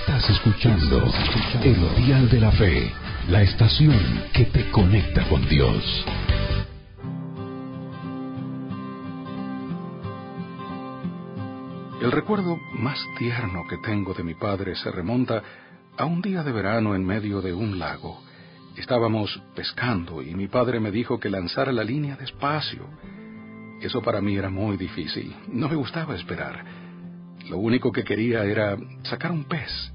Estás escuchando El Dial de la Fe, la estación que te conecta con Dios. El recuerdo más tierno que tengo de mi padre se remonta a un día de verano en medio de un lago. Estábamos pescando y mi padre me dijo que lanzara la línea despacio. Eso para mí era muy difícil. No me gustaba esperar. Lo único que quería era sacar un pez.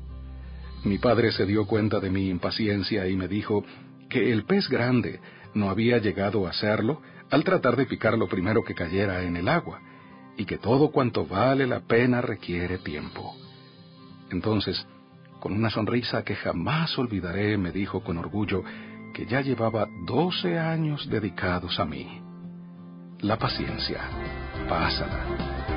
Mi padre se dio cuenta de mi impaciencia y me dijo que el pez grande no había llegado a hacerlo al tratar de picar lo primero que cayera en el agua, y que todo cuanto vale la pena requiere tiempo. Entonces, con una sonrisa que jamás olvidaré, me dijo con orgullo que ya llevaba doce años dedicados a mí. La paciencia, pásala.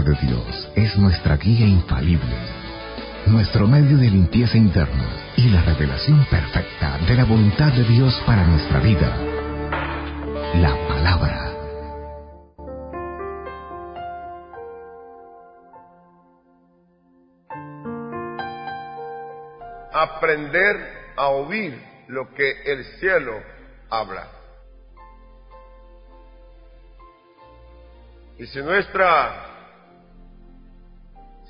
De Dios es nuestra guía infalible, nuestro medio de limpieza interna y la revelación perfecta de la voluntad de Dios para nuestra vida. La palabra. Aprender a oír lo que el cielo habla. Y si nuestra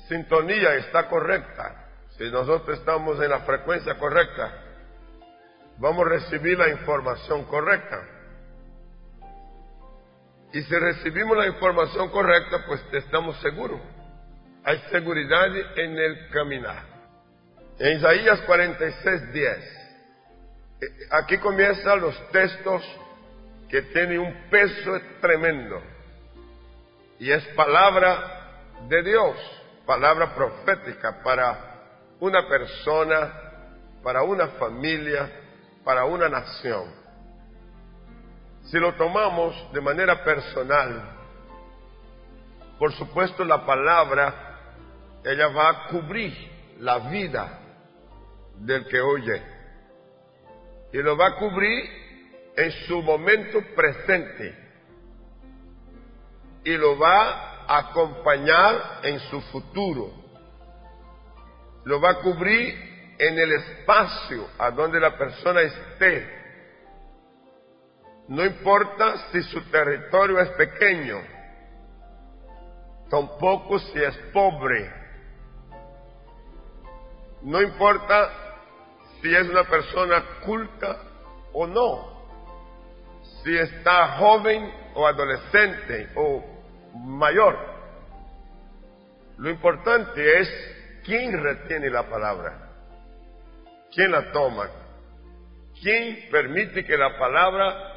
sintonía está correcta, si nosotros estamos en la frecuencia correcta, vamos a recibir la información correcta. Y si recibimos la información correcta, pues estamos seguros. Hay seguridad en el caminar. En Isaías 46, 10. Eh, aquí comienzan los textos que tienen un peso tremendo. Y es palabra de Dios palabra profética para una persona, para una familia, para una nación. Si lo tomamos de manera personal, por supuesto la palabra, ella va a cubrir la vida del que oye. Y lo va a cubrir en su momento presente. Y lo va acompañar en su futuro. Lo va a cubrir en el espacio a donde la persona esté. No importa si su territorio es pequeño, tampoco si es pobre. No importa si es una persona culta o no, si está joven o adolescente o mayor. Lo importante es quién retiene la palabra, quién la toma, quién permite que la palabra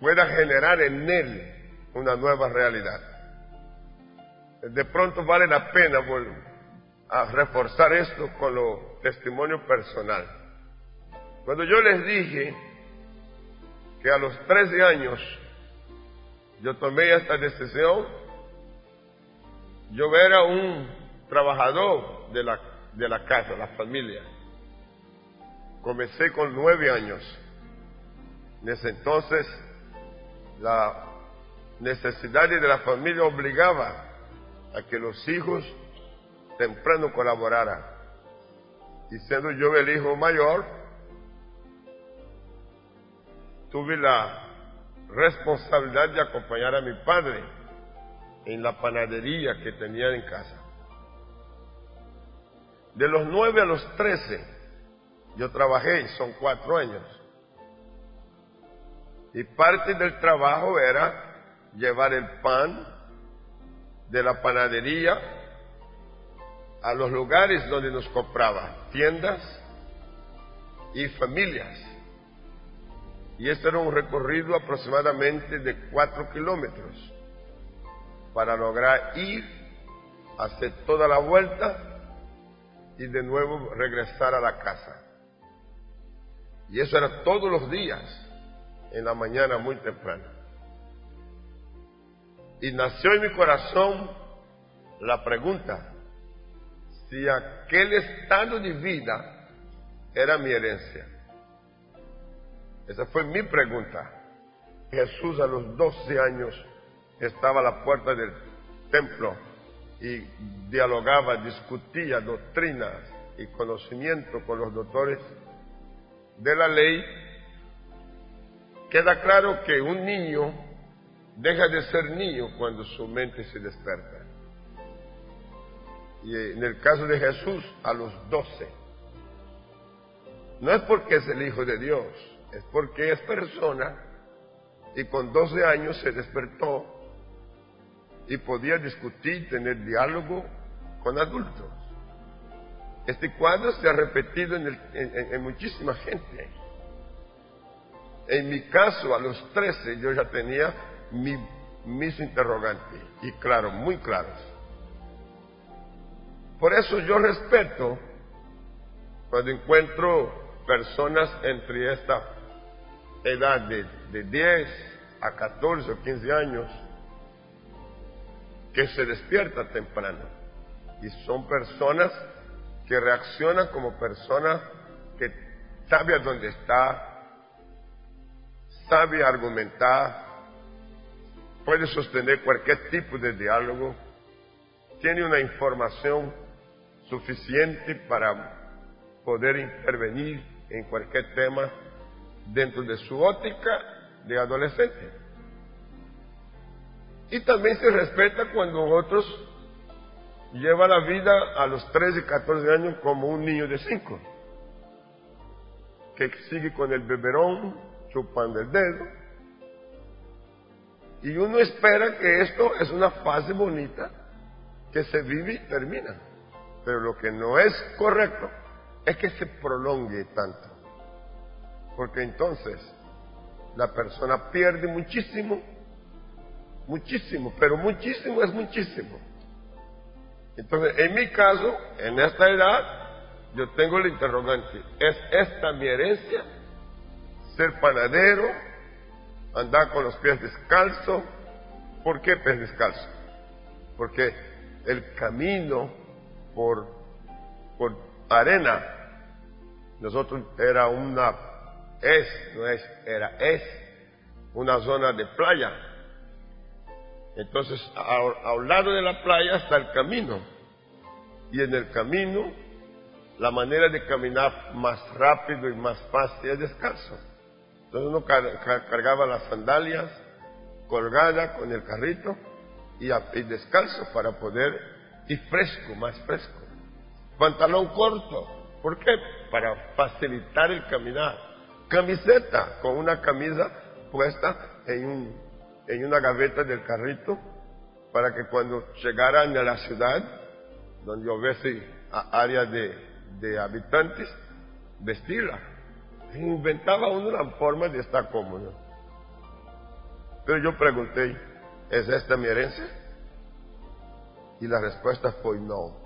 pueda generar en él una nueva realidad. De pronto vale la pena a reforzar esto con lo testimonio personal. Cuando yo les dije que a los 13 años yo tomé esta decisión. Yo era un trabajador de la, de la casa, la familia. Comencé con nueve años. En ese entonces, la necesidad de la familia obligaba a que los hijos temprano colaboraran. Y siendo yo el hijo mayor, tuve la responsabilidad de acompañar a mi padre en la panadería que tenía en casa. De los nueve a los trece, yo trabajé, son cuatro años. Y parte del trabajo era llevar el pan de la panadería a los lugares donde nos compraban, tiendas y familias. Y este era un recorrido aproximadamente de cuatro kilómetros para lograr ir, hacer toda la vuelta y de nuevo regresar a la casa. Y eso era todos los días, en la mañana muy temprano. Y nació en mi corazón la pregunta, si aquel estado de vida era mi herencia. Esa fue mi pregunta. Jesús a los 12 años estaba a la puerta del templo y dialogaba, discutía doctrinas y conocimiento con los doctores de la ley, queda claro que un niño deja de ser niño cuando su mente se desperta. Y en el caso de Jesús, a los doce. No es porque es el Hijo de Dios, es porque es persona y con doce años se despertó y podía discutir, tener diálogo con adultos. Este cuadro se ha repetido en, muchísima gente. En mi caso, a los 13, yo ya tenía mis interrogantes, y claro, muy claros. Por eso yo respeto cuando encuentro personas entre esta edad de, de 10 a 14 o 15 años que se despierta temprano. Y son personas que reacciona como persona que sabe a dónde está, sabe argumentar, puede sostener cualquier tipo de diálogo, tiene una información suficiente para poder intervenir en cualquier tema dentro de su óptica de adolescente. Y también se respeta cuando otros lleva la vida a los 13, 14 años como un niño de 5, que sigue con el beberón, chupando el dedo. Y uno espera que esto es una fase bonita que se vive y termina. Pero lo que no es correcto es que se prolongue tanto. Porque entonces la persona pierde muchísimo, muchísimo, pero muchísimo es muchísimo. Entonces, en mi caso, en esta edad, yo tengo el interrogante, ¿es esta mi herencia? Ser panadero, andar con los pies descalzos. ¿Por qué pies descalzos? Porque el camino por, por arena, nosotros era una, es, no es, era, es una zona de playa entonces, a, un lado de la playa está el camino. Y en el camino, la manera de caminar más rápido y más fácil es descalzo. Entonces uno cargaba las sandalias colgada con el carrito y, y descalzo para poder ir fresco, más fresco. Pantalón corto. ¿Por qué? Para facilitar el caminar. Camiseta con una camisa puesta en un en una gaveta del carrito para que cuando llegaran a la ciudad, donde hubiese área de, de habitantes, vestirla. Inventaba una forma de estar cómodo. Pero yo pregunté, ¿es esta mi herencia? Y la respuesta fue no.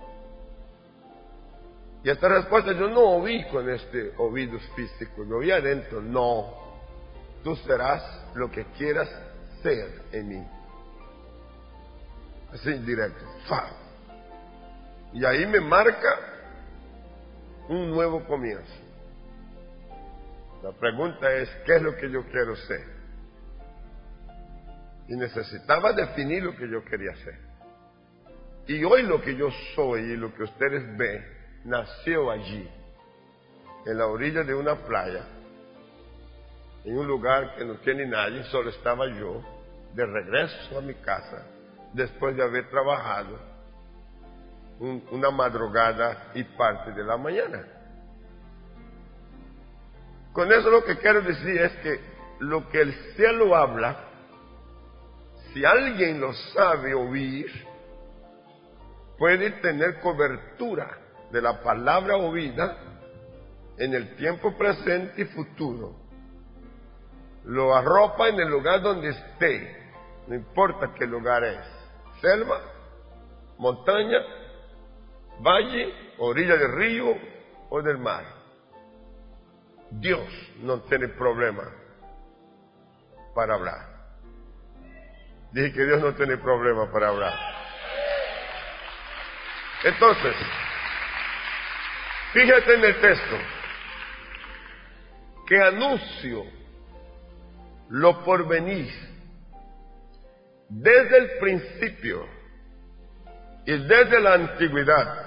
Y esta respuesta yo no oí con este oído físico, lo oí adentro, no. Tú serás lo que quieras ser en mí. Así directo. Y ahí me marca un nuevo comienzo. La pregunta es, ¿qué es lo que yo quiero ser? Y necesitaba definir lo que yo quería ser. Y hoy lo que yo soy y lo que ustedes ven nació allí, en la orilla de una playa, en un lugar que no tiene nadie, solo estaba yo, de regreso a mi casa, después de haber trabajado una madrugada y parte de la mañana. Con eso lo que quiero decir es que lo que el cielo habla, si alguien lo sabe oír, puede tener cobertura de la palabra oída en el tiempo presente y futuro. Lo arropa en el lugar donde esté no importa qué lugar es, selva, montaña, valle, orilla del río o del mar. Dios no tiene problema para hablar. Dije que Dios no tiene problema para hablar. Entonces, fíjate en el texto que anuncio lo por venir desde el principio y desde la antigüedad,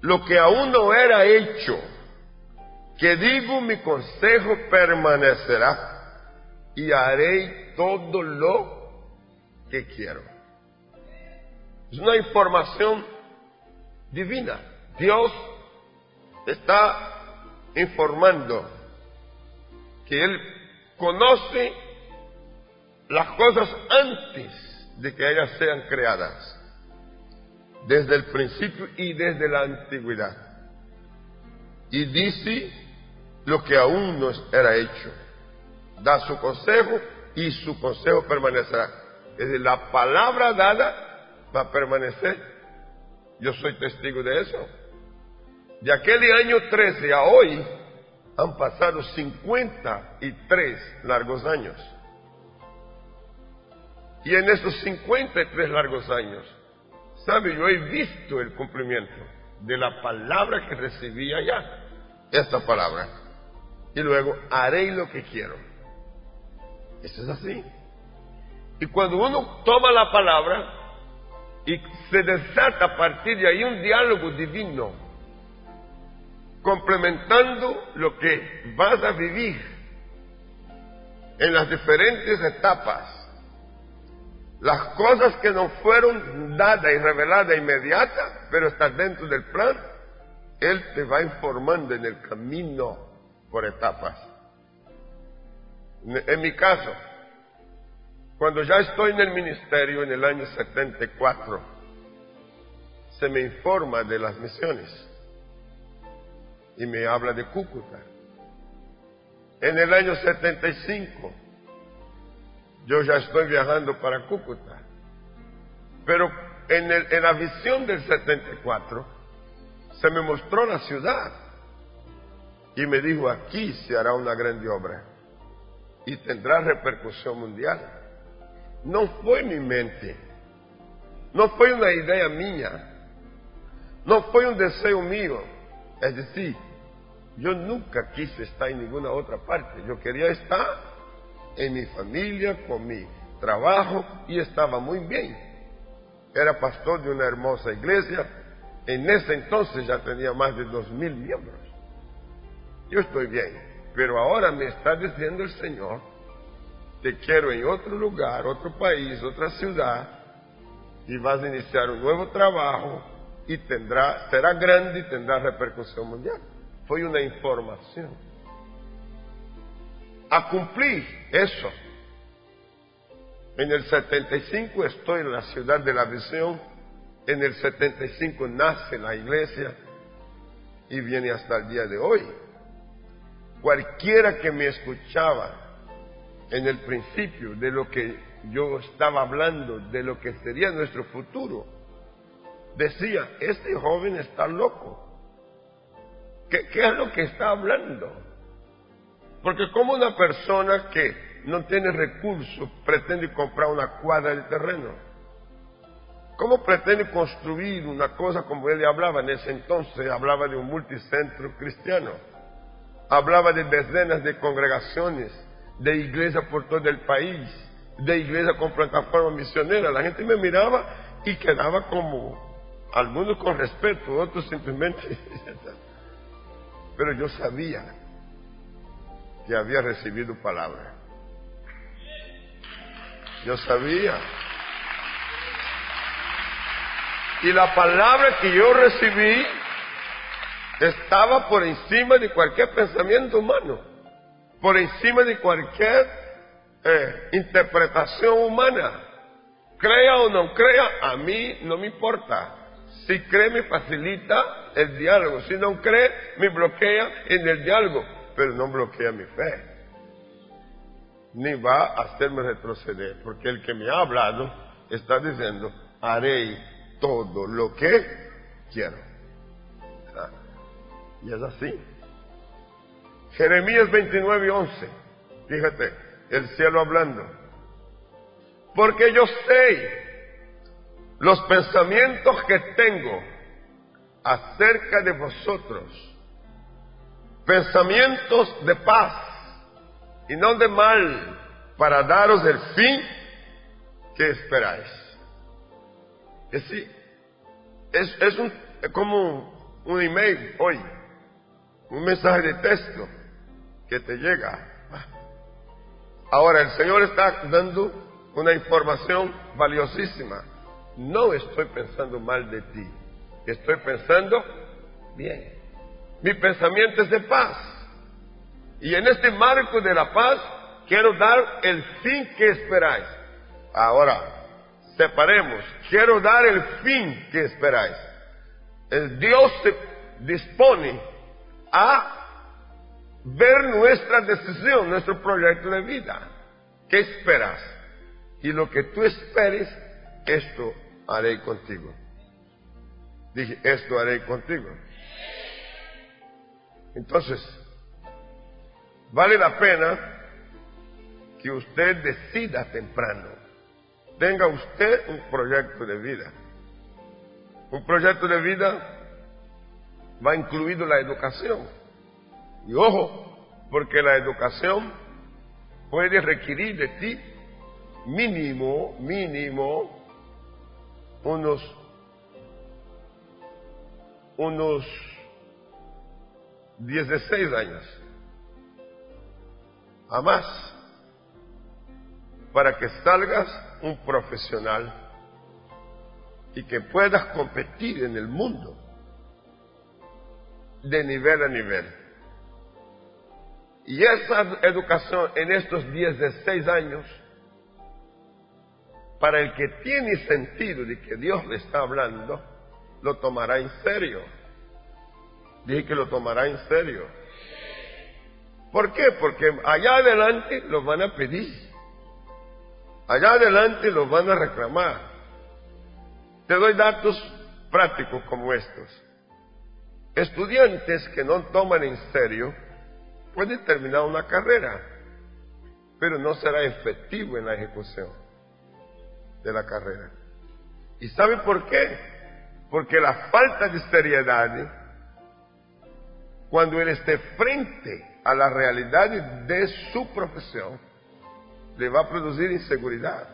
lo que aún no era hecho, que digo mi consejo permanecerá y haré todo lo que quiero. Es una información divina. Dios está informando que Él conoce las cosas antes de que ellas sean creadas, desde el principio y desde la antigüedad. Y dice lo que aún no era hecho. Da su consejo y su consejo permanecerá. Es decir, la palabra dada va a permanecer. Yo soy testigo de eso. De aquel año 13 a hoy han pasado 53 largos años. Y en esos 53 largos años, ¿sabe? Yo he visto el cumplimiento de la palabra que recibí allá, esta palabra. Y luego haré lo que quiero. Eso es así. Y cuando uno toma la palabra y se desata a partir de ahí un diálogo divino, complementando lo que vas a vivir en las diferentes etapas, las cosas que no fueron dadas y reveladas inmediata, pero están dentro del plan, Él te va informando en el camino por etapas. En mi caso, cuando ya estoy en el ministerio en el año 74, se me informa de las misiones y me habla de Cúcuta. En el año 75, yo ya estoy viajando para Cúcuta. Pero en, en la visión del 74, se me mostró la ciudad y me dijo, aquí se hará una grande obra y tendrá repercusión mundial. No fue mi mente, no fue una idea mía, no fue un deseo mío. Es decir, yo nunca quise estar en ninguna otra parte. Yo quería estar en mi familia, con mi trabajo y estaba muy bien. Era pastor de una hermosa iglesia. En ese entonces ya tenía más de dos mil miembros. Yo estoy bien. Pero ahora me está diciendo el Señor, te quiero en otro lugar, otro país, otra ciudad, y vas a iniciar un nuevo trabajo y tendrá, será grande y tendrá repercusión mundial. Fue una información. A cumplir eso. En el 75 estoy en la ciudad de la visión. En el 75 nace la iglesia y viene hasta el día de hoy. Cualquiera que me escuchaba en el principio de lo que yo estaba hablando, de lo que sería nuestro futuro, decía, este joven está loco. ¿Qué, es lo que está hablando? Porque como una persona que no tiene recursos pretende comprar una cuadra de terreno, ¿cómo pretende construir una cosa como él hablaba en ese entonces? Hablaba de un multicentro cristiano, hablaba de decenas de congregaciones, de iglesias por todo el país, de iglesias con plataforma misionera. La gente me miraba y quedaba como, algunos con respeto, otros simplemente Pero yo sabía que había recibido palabra. Yo sabía. Y la palabra que yo recibí estaba por encima de cualquier pensamiento humano, por encima de cualquier eh, interpretación humana. Crea o no crea, a mí no me importa. Si cree me facilita el diálogo, si no cree me bloquea en el diálogo, pero no bloquea mi fe. Ni va a hacerme retroceder, porque el que me ha hablado está diciendo, haré todo lo que quiero. Ah, y es así. Jeremías 29 y 11, fíjate, el cielo hablando. porque yo sé los pensamientos que tengo acerca de vosotros, pensamientos de paz y no de mal, para daros el fin que esperáis. Es, es, es, un, como un email hoy, un mensaje de texto que te llega. Ahora el Señor está dando una información valiosísima. No estoy pensando mal de ti, estoy pensando bien. Mi pensamiento es de paz. Y en este marco de la paz quiero dar el fin que esperáis. Ahora, separemos. Quiero dar el fin que esperáis. Dios se dispone a ver nuestra decisión, nuestro proyecto de vida. ¿Qué esperas? Y lo que tú esperes, esto haré contigo. Dije, esto haré contigo. Entonces, vale la pena que usted decida temprano. Tenga usted un proyecto de vida. Un proyecto de vida va incluido la educación. Y ojo, porque la educación puede requerir de ti mínimo, mínimo, unos, unos 16 años. A más, para que salgas un profesional y que puedas competir en el mundo de nivel a nivel. Y esa educación en estos 16 años, para el que tiene sentido de que Dios le está hablando, lo tomará en serio. Dije que lo tomará en serio. ¿Por qué? Porque allá adelante lo van a pedir. Allá adelante lo van a reclamar. Te doy datos prácticos como estos. Estudiantes que no toman en serio puede terminar una carrera, pero no será efectivo en la ejecución de la carrera. ¿Y sabe por qué? Porque la falta de seriedad, cuando él esté frente a la realidad de su profesión, le va a producir inseguridad.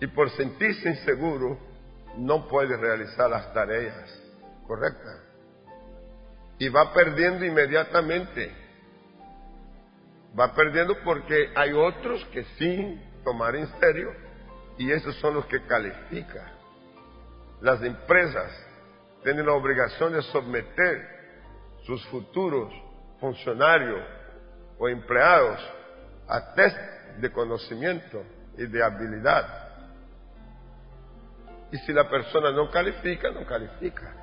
Y por sentirse inseguro, no puede realizar las tareas correctas y va perdiendo inmediatamente. Va perdiendo porque hay otros que sin tomar en serio y esos son los que califican. Las empresas tienen la obligación de someter sus futuros funcionarios o empleados a test de conocimiento y de habilidad. Y si la persona no califica, no califica.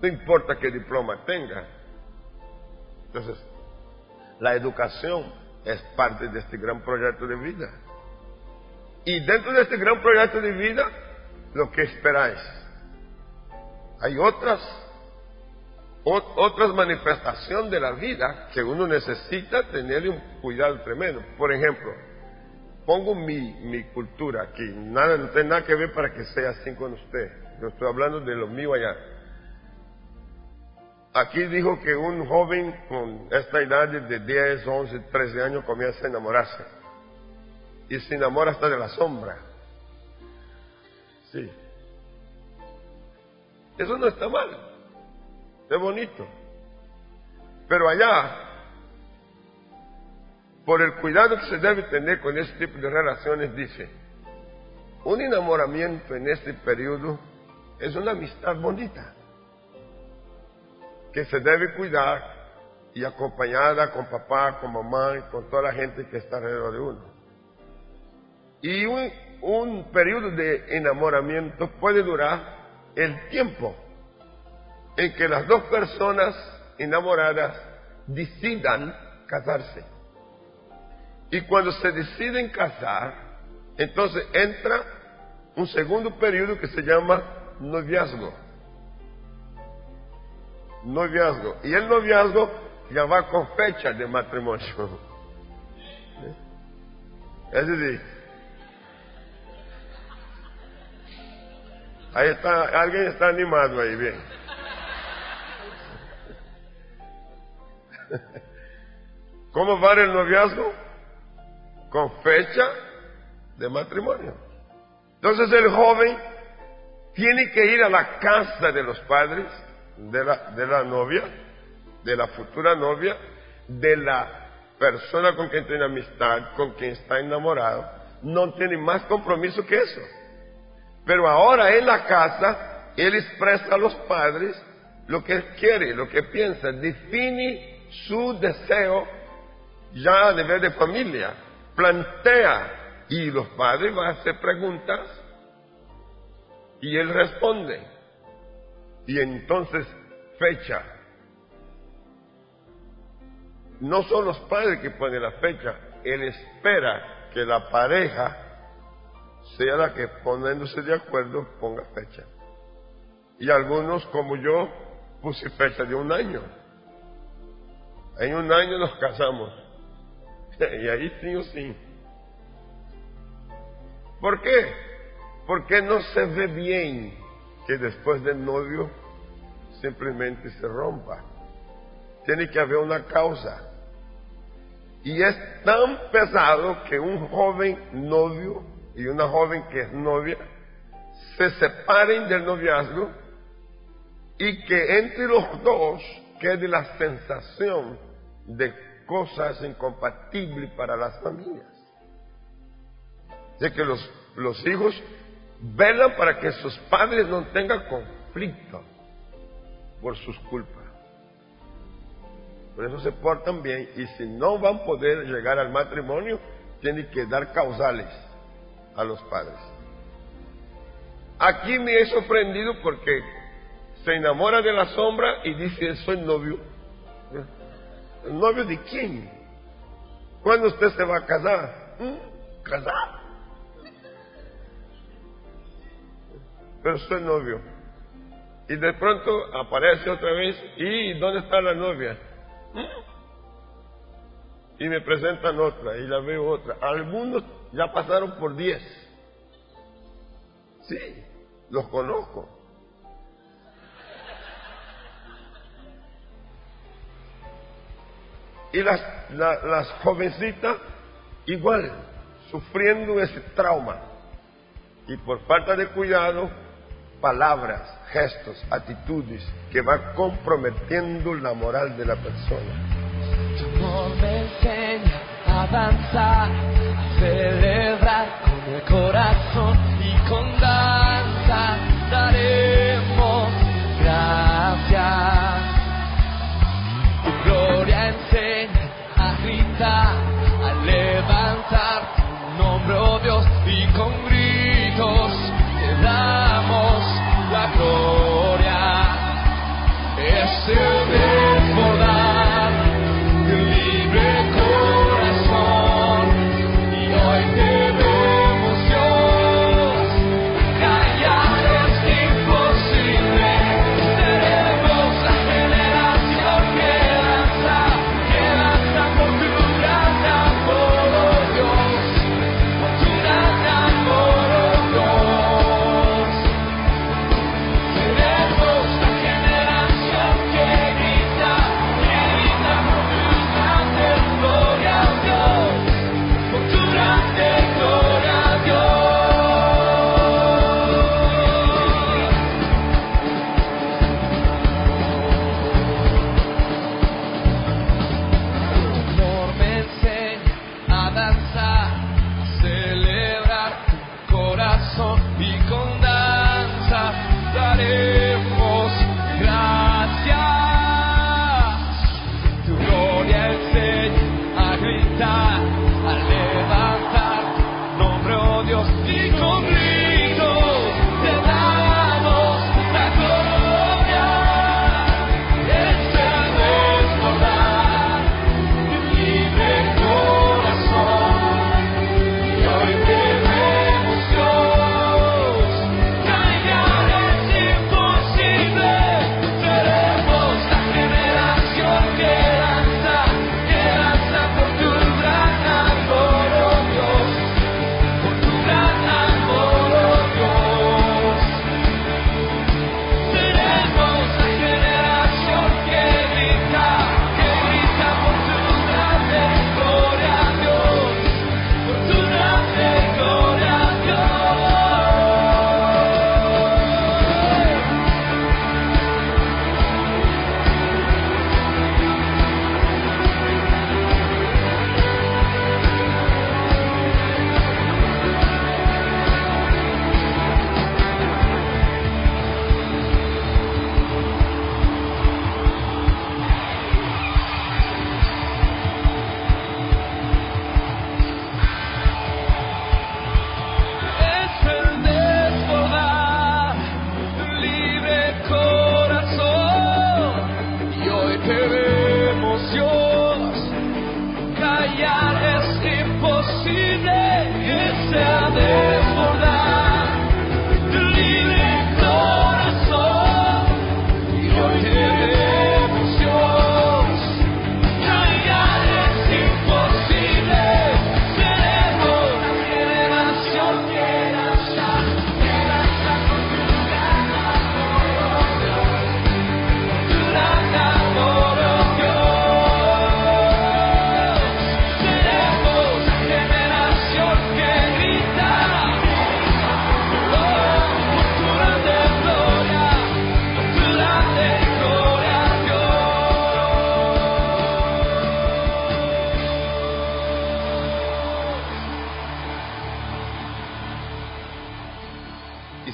No importa qué diploma tenga. Entonces, la educación es parte de este gran proyecto de vida. Y dentro de este gran proyecto de vida, lo que esperáis. Hay otras, otras manifestaciones de la vida que uno necesita tener un cuidado tremendo. Por ejemplo, pongo mi, mi cultura aquí, nada, no tiene nada que ver para que sea así con usted. Yo estoy hablando de lo mío allá. Aquí dijo que un joven con esta edad de 10, 11, 13 años comienza a enamorarse. Y se enamora hasta de la sombra. Sí. Eso no está mal. Es bonito. Pero allá, por el cuidado que se debe tener con este tipo de relaciones, dice, un enamoramiento en este periodo es una amistad bonita que se debe cuidar y acompañada con papá, con mamá y con toda la gente que está alrededor de uno. Y un, un periodo de enamoramiento puede durar el tiempo en que las dos personas enamoradas decidan casarse. Y cuando se deciden casar, entonces entra un segundo periodo que se llama noviazgo noviazgo. Y el noviazgo ya va con fecha de matrimonio. Es decir, Ahí está, alguien está animado ahí, bien. ¿Cómo va el noviazgo? Con fecha de matrimonio. Entonces el joven tiene que ir a la casa de los padres de la, de la novia, de la futura novia, de la persona con quien tiene amistad, con quien está enamorado. No tiene más compromiso que eso. Pero ahora en la casa, él expresa a los padres lo que quiere, lo que piensa, define su deseo ya a nivel de familia, plantea y los padres van a hacer preguntas y él responde. Y entonces fecha. No son los padres que ponen la fecha, él espera que la pareja sea la que poniéndose de acuerdo ponga fecha. Y algunos como yo puse fecha de un año. En un año nos casamos. Y ahí sí o sí. ¿Por qué? Porque no se ve bien que después del novio simplemente se rompa. Tiene que haber una causa. Y es tan pesado que un joven novio y una joven que es novia se separen del noviazgo y que entre los dos quede la sensación de cosas incompatibles para las familias. De que los, los hijos velan para que sus padres no tengan conflicto por sus culpas. Por eso se portan bien y si no van a poder llegar al matrimonio, tienen que dar causales a los padres. Aquí me he sorprendido porque se enamora de la sombra y dice, soy novio. ¿El novio de quién? ¿Cuándo usted se va a casar? ¿Mm? ¿Casar? Pero soy novio. Y de pronto aparece otra vez, ¿y dónde está la novia? Y me presentan otra, y la veo otra. Algunos ya pasaron por diez. Sí, los conozco. Y las, las jovencitas igual, sufriendo ese trauma. Y por falta de cuidado, palabras, gestos, actitudes que van comprometiendo la moral de la persona. Amor me enseña a avanzar, a celebrar con el corazón y con danza. Daremos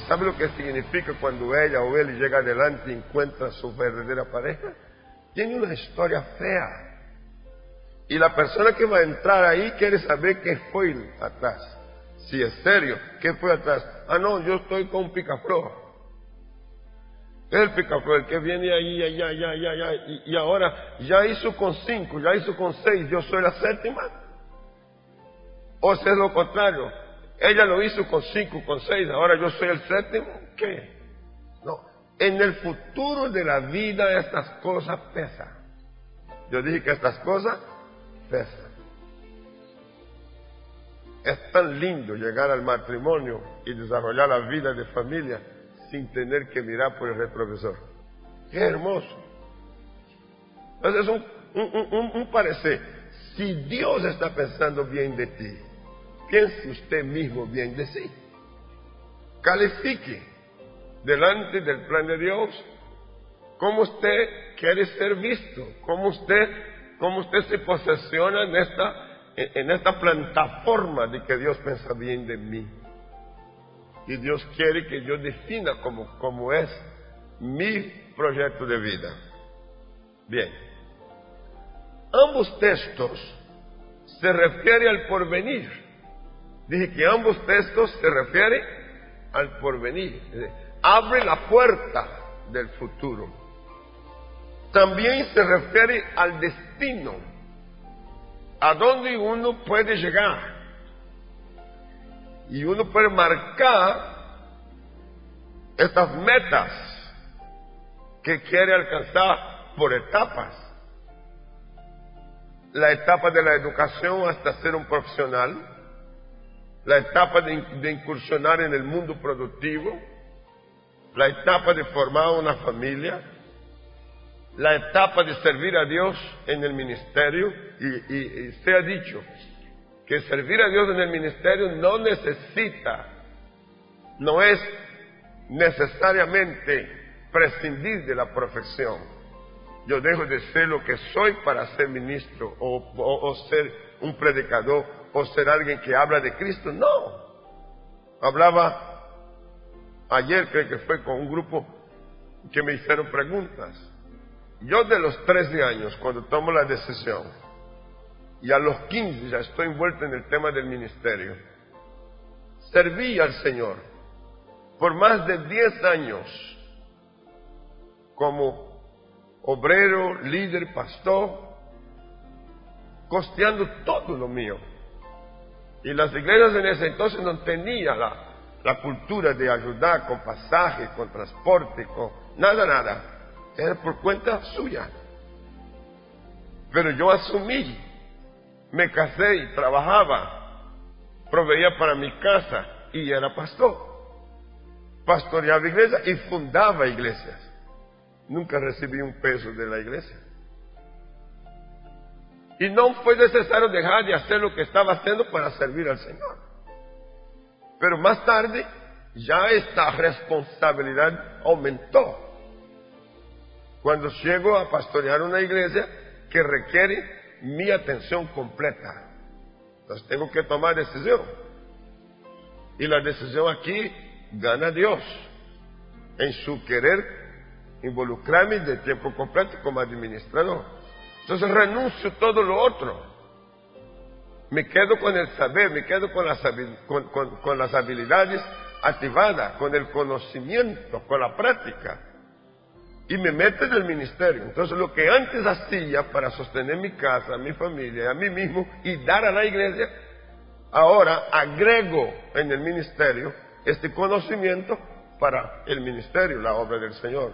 sabe lo que significa cuando ella o él llega adelante y encuentra su verdadera pareja? Tiene una historia fea. Y la persona que va a entrar ahí quiere saber qué fue atrás. Si es serio, ¿qué fue atrás? Ah, no, yo estoy con picaflor. El picaflor, el que viene ahí, allá, allá, allá, allá, y, ahora ya hizo con cinco, ya hizo con seis, yo soy la séptima. O es lo contrario, ella lo hizo con cinco, con seis, ahora yo soy el séptimo. ¿Qué? No, en el futuro de la vida estas cosas pesan. Yo dije que estas cosas pesan. Es tan lindo llegar al matrimonio y desarrollar la vida de familia sin tener que mirar por el retrovisor. Qué hermoso. Entonces es un, un, parecer. Si Dios está pensando bien de ti, piense usted mismo bien de sí. Califique delante del plan de Dios cómo usted quiere ser visto, cómo usted, cómo usted se posesiona en esta en esta plataforma de que Dios piensa bien de mí. Y Dios quiere que yo defina cómo, es mi proyecto de vida. Bien. Ambos textos se refieren al porvenir. Dije que ambos textos se refieren al porvenir. Abre la puerta del futuro. También se refiere al destino a dónde uno puede llegar. Y uno puede marcar estas metas que quiere alcanzar por etapas. La etapa de la educación hasta ser un profesional, la etapa de, incursionar en el mundo productivo, la etapa de formar una familia, la etapa de servir a Dios en el ministerio y, se ha dicho que servir a Dios en el ministerio no necesita, no es necesariamente prescindir de la profesión. Yo dejo de ser lo que soy para ser ministro o ser un predicador o ser alguien que habla de Cristo. No. Hablaba ayer, creo que fue con un grupo que me hicieron preguntas. Yo de los 13 años, cuando tomo la decisión, y a los 15 ya estoy envuelto en el tema del ministerio, serví al Señor por más de 10 años como obrero, líder, pastor, costeando todo lo mío. Y las iglesias en ese entonces no tenían la, la cultura de ayudar con pasaje, con transporte, con nada, nada era por cuenta suya. Pero yo asumí, me casé y trabajaba, proveía para mi casa y era pastor. Pastoreaba iglesias y fundaba iglesias. Nunca recibí un peso de la iglesia. Y no fue necesario dejar de hacer lo que estaba haciendo para servir al Señor. Pero más tarde ya esta responsabilidad aumentó cuando llego a pastorear una iglesia que requiere mi atención completa. Entonces tengo que tomar decisión. Y la decisión aquí gana Dios en su querer involucrarme de tiempo completo como administrador. Entonces renuncio todo lo otro. Me quedo con el saber, me quedo con las, con las habilidades activadas, con el conocimiento, con la práctica y me mete en el ministerio. Entonces lo que antes hacía para sostener mi casa, mi familia, a mí mismo y dar a la iglesia, ahora agrego en el ministerio este conocimiento para el ministerio, la obra del Señor.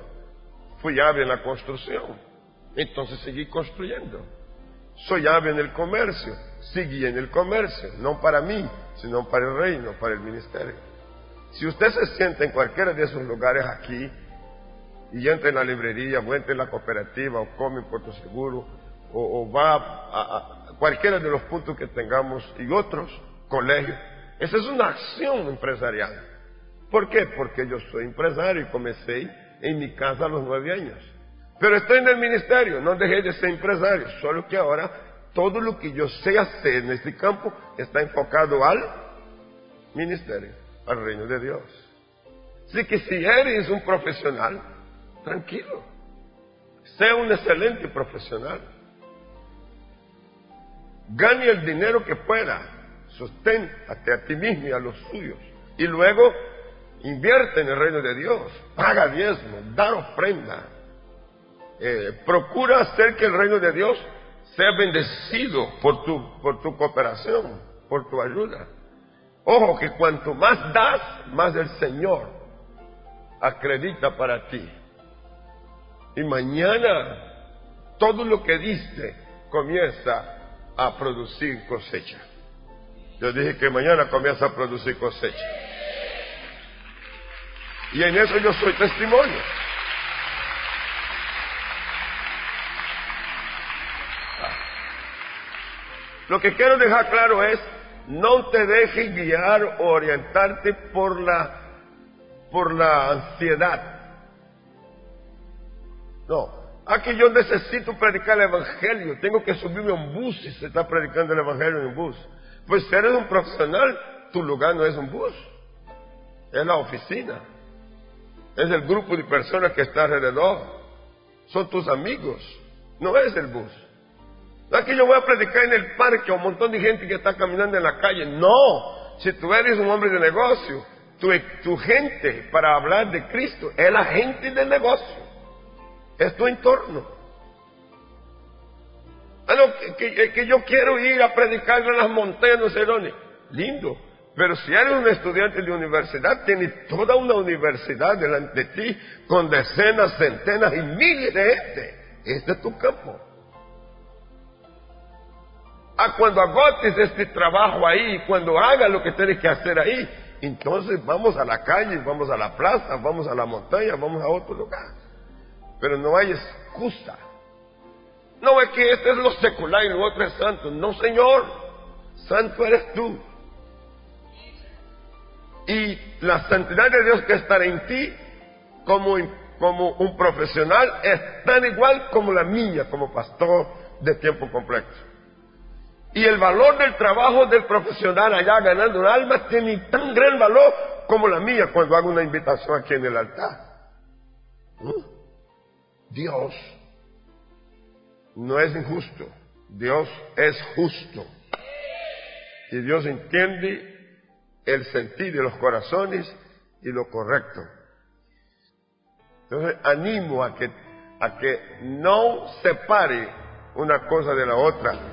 Fui hábil en la construcción, entonces seguí construyendo. Soy hábil en el comercio, seguí en el comercio, no para mí, sino para el reino, para el ministerio. Si usted se siente en cualquiera de esos lugares aquí, y entra en la librería, o entra en la cooperativa, o come en Puerto Seguro, o, va a, cualquiera de los puntos que tengamos y otros colegios. Esa es una acción empresarial. ¿Por qué? Porque yo soy empresario y comencé en mi casa a los nueve años. Pero estoy en el ministerio, no dejé de ser empresario, solo que ahora todo lo que yo sé hacer en este campo está enfocado al ministerio, al reino de Dios. Así que si eres un profesional, tranquilo. Sea un excelente profesional. Gane el dinero que pueda. Susténtate a ti mismo y a los suyos. Y luego invierte en el reino de Dios. Paga diezmo, da ofrenda. Eh, procura hacer que el reino de Dios sea bendecido por tu, por tu cooperación, por tu ayuda. Ojo que cuanto más das, más el Señor acredita para ti. Y mañana todo lo que diste comienza a producir cosecha. Yo dije que mañana comienza a producir cosecha. Y en eso yo soy testimonio. Lo que quiero dejar claro es, no te dejes guiar o orientarte por la, por la ansiedad. No. Aquí yo necesito predicar el Evangelio. Tengo que subirme a un bus si se está predicando el Evangelio en un bus. Pues si eres un profesional, tu lugar no es un bus. Es la oficina. Es el grupo de personas que está alrededor. Son tus amigos. No es el bus. Aquí yo voy a predicar en el parque a un montón de gente que está caminando en la calle. No. Si tú eres un hombre de negocio, tu, gente para hablar de Cristo es la gente del negocio es tu entorno. Ah, que, yo quiero ir a predicar en las montañas, no sé. Lindo. Pero si eres un estudiante de universidad, tienes toda una universidad delante de ti con decenas, centenas y miles de gente. Este es tu campo. Ah, cuando agotes este trabajo ahí, cuando hagas lo que tienes que hacer ahí, entonces vamos a la calle, vamos a la plaza, vamos a la montaña, vamos a otro lugar pero no hay excusa. No es que este es lo secular y lo otro es santo. No, Señor, santo eres tú. Y la santidad de Dios que está en ti, como, como un profesional, es tan igual como la mía, como pastor de tiempo completo. Y el valor del trabajo del profesional allá ganando un alma tiene tan gran valor como la mía cuando hago una invitación aquí en el altar. ¿Mm? Dios no es injusto, Dios es justo. Y Dios entiende el sentir de los corazones y lo correcto. Entonces animo a que, a que no separe una cosa de la otra